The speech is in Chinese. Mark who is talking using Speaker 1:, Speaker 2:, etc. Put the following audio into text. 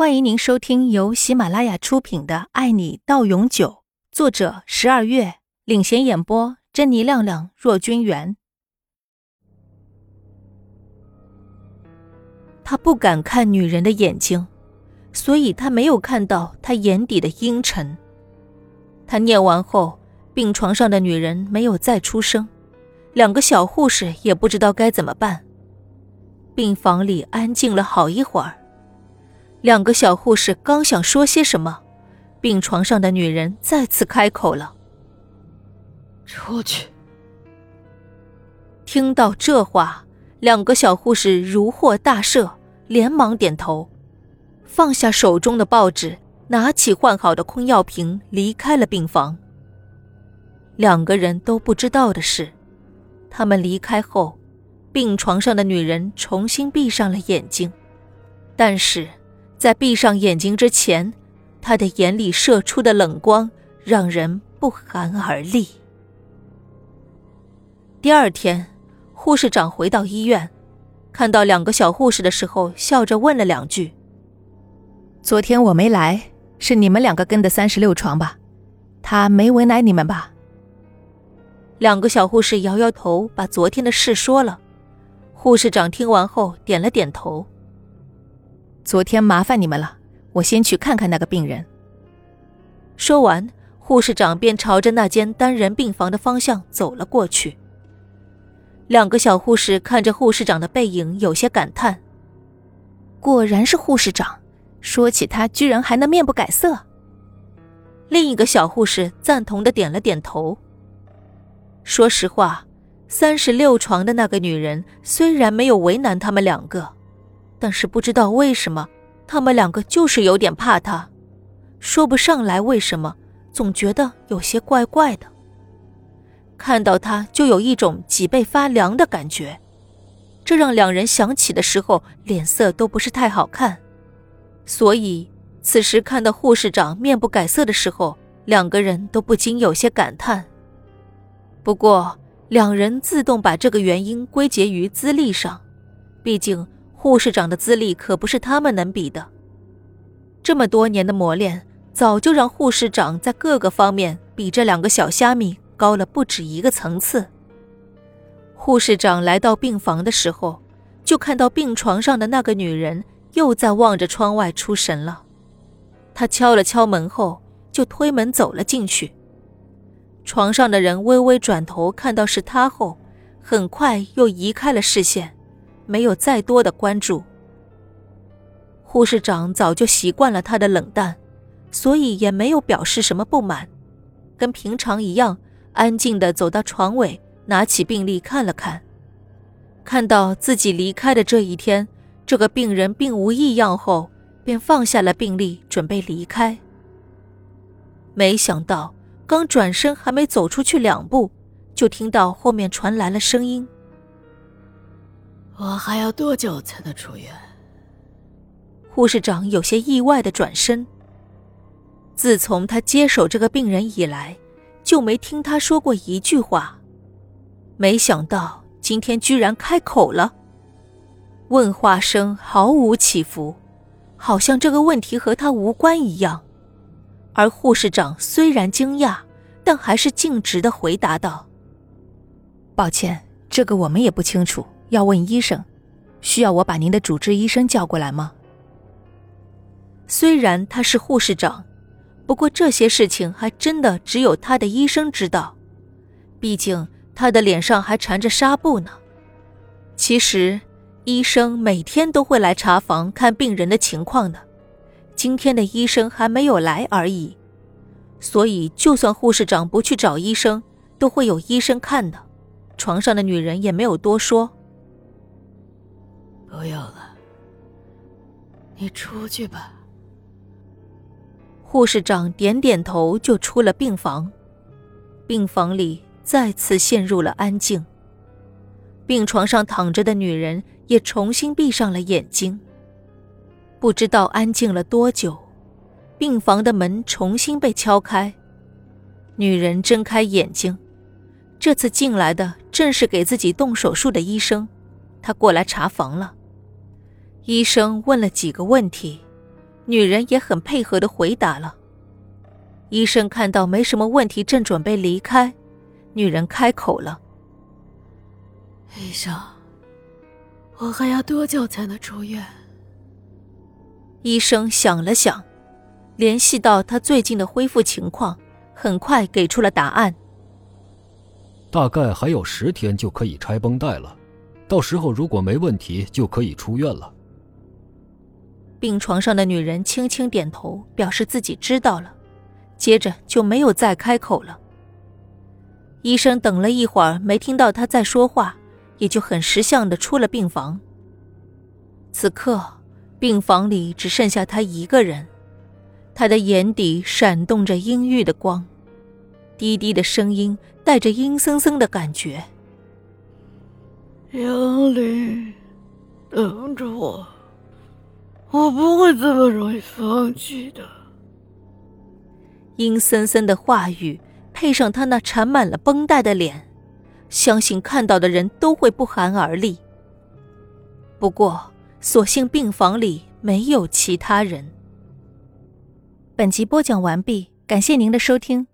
Speaker 1: 欢迎您收听由喜马拉雅出品的《爱你到永久》，作者十二月领衔演播，珍妮、亮亮、若君元。他不敢看女人的眼睛，所以他没有看到她眼底的阴沉。他念完后，病床上的女人没有再出声，两个小护士也不知道该怎么办。病房里安静了好一会儿。两个小护士刚想说些什么，病床上的女人再次开口了：“
Speaker 2: 出去。”
Speaker 1: 听到这话，两个小护士如获大赦，连忙点头，放下手中的报纸，拿起换好的空药瓶，离开了病房。两个人都不知道的是，他们离开后，病床上的女人重新闭上了眼睛，但是。在闭上眼睛之前，他的眼里射出的冷光让人不寒而栗。第二天，护士长回到医院，看到两个小护士的时候，笑着问了两句：“
Speaker 3: 昨天我没来，是你们两个跟的三十六床吧？他没为难你们吧？”
Speaker 1: 两个小护士摇摇头，把昨天的事说了。护士长听完后点了点头。
Speaker 3: 昨天麻烦你们了，我先去看看那个病人。
Speaker 1: 说完，护士长便朝着那间单人病房的方向走了过去。两个小护士看着护士长的背影，有些感叹：“
Speaker 3: 果然是护士长，说起他居然还能面不改色。”
Speaker 1: 另一个小护士赞同的点了点头。说实话，三十六床的那个女人虽然没有为难他们两个。但是不知道为什么，他们两个就是有点怕他，说不上来为什么，总觉得有些怪怪的。看到他就有一种脊背发凉的感觉，这让两人想起的时候脸色都不是太好看。所以此时看到护士长面不改色的时候，两个人都不禁有些感叹。不过两人自动把这个原因归结于资历上，毕竟。护士长的资历可不是他们能比的，这么多年的磨练，早就让护士长在各个方面比这两个小虾米高了不止一个层次。护士长来到病房的时候，就看到病床上的那个女人又在望着窗外出神了。他敲了敲门后，就推门走了进去。床上的人微微转头看到是他后，很快又移开了视线。没有再多的关注。护士长早就习惯了他的冷淡，所以也没有表示什么不满，跟平常一样，安静的走到床尾，拿起病历看了看，看到自己离开的这一天，这个病人并无异样后，便放下了病历，准备离开。没想到，刚转身还没走出去两步，就听到后面传来了声音。
Speaker 2: 我还要多久才能出院？
Speaker 1: 护士长有些意外的转身。自从他接手这个病人以来，就没听他说过一句话。没想到今天居然开口了，问话声毫无起伏，好像这个问题和他无关一样。而护士长虽然惊讶，但还是径直的回答道：“
Speaker 3: 抱歉，这个我们也不清楚。”要问医生，需要我把您的主治医生叫过来吗？
Speaker 1: 虽然他是护士长，不过这些事情还真的只有他的医生知道。毕竟他的脸上还缠着纱布呢。其实，医生每天都会来查房看病人的情况的，今天的医生还没有来而已。所以，就算护士长不去找医生，都会有医生看的。床上的女人也没有多说。
Speaker 2: 不用了，你出去吧。
Speaker 1: 护士长点点头，就出了病房。病房里再次陷入了安静。病床上躺着的女人也重新闭上了眼睛。不知道安静了多久，病房的门重新被敲开。女人睁开眼睛，这次进来的正是给自己动手术的医生，他过来查房了。医生问了几个问题，女人也很配合的回答了。医生看到没什么问题，正准备离开，女人开口了：“
Speaker 2: 医生，我还要多久才能出院？”
Speaker 1: 医生想了想，联系到他最近的恢复情况，很快给出了答案：“
Speaker 4: 大概还有十天就可以拆绷带了，到时候如果没问题，就可以出院了。”
Speaker 1: 病床上的女人轻轻点头，表示自己知道了。接着就没有再开口了。医生等了一会儿，没听到他在说话，也就很识相的出了病房。此刻，病房里只剩下他一个人，他的眼底闪动着阴郁的光，低低的声音带着阴森森的感觉：“
Speaker 2: 杨林，等着我，我不会这么容易放弃的。”
Speaker 1: 阴森森的话语，配上他那缠满了绷带的脸，相信看到的人都会不寒而栗。不过，所幸病房里没有其他人。
Speaker 3: 本集播讲完毕，感谢您的收听。